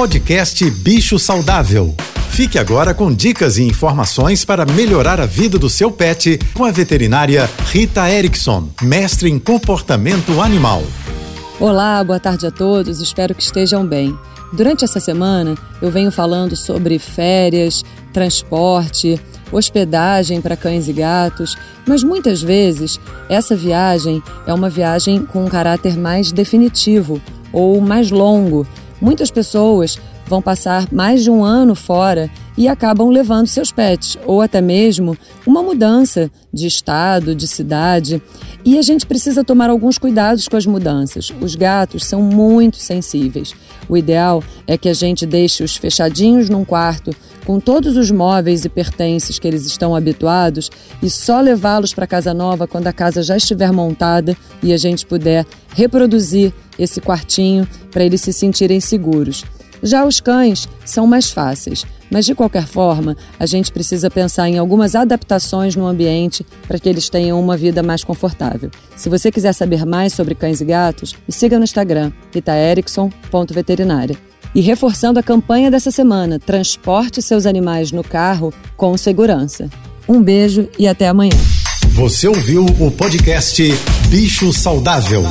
Podcast Bicho Saudável. Fique agora com dicas e informações para melhorar a vida do seu pet com a veterinária Rita Erickson, mestre em comportamento animal. Olá, boa tarde a todos, espero que estejam bem. Durante essa semana, eu venho falando sobre férias, transporte, hospedagem para cães e gatos, mas muitas vezes essa viagem é uma viagem com um caráter mais definitivo ou mais longo. Muitas pessoas vão passar mais de um ano fora e acabam levando seus pets, ou até mesmo uma mudança de estado, de cidade. E a gente precisa tomar alguns cuidados com as mudanças. Os gatos são muito sensíveis. O ideal é que a gente deixe os fechadinhos num quarto, com todos os móveis e pertences que eles estão habituados, e só levá-los para casa nova quando a casa já estiver montada e a gente puder reproduzir esse quartinho para eles se sentirem seguros. Já os cães são mais fáceis, mas de qualquer forma, a gente precisa pensar em algumas adaptações no ambiente para que eles tenham uma vida mais confortável. Se você quiser saber mais sobre cães e gatos, me siga no Instagram, ritaerickson.veterinária. E reforçando a campanha dessa semana, transporte seus animais no carro com segurança. Um beijo e até amanhã. Você ouviu o podcast Bicho Saudável.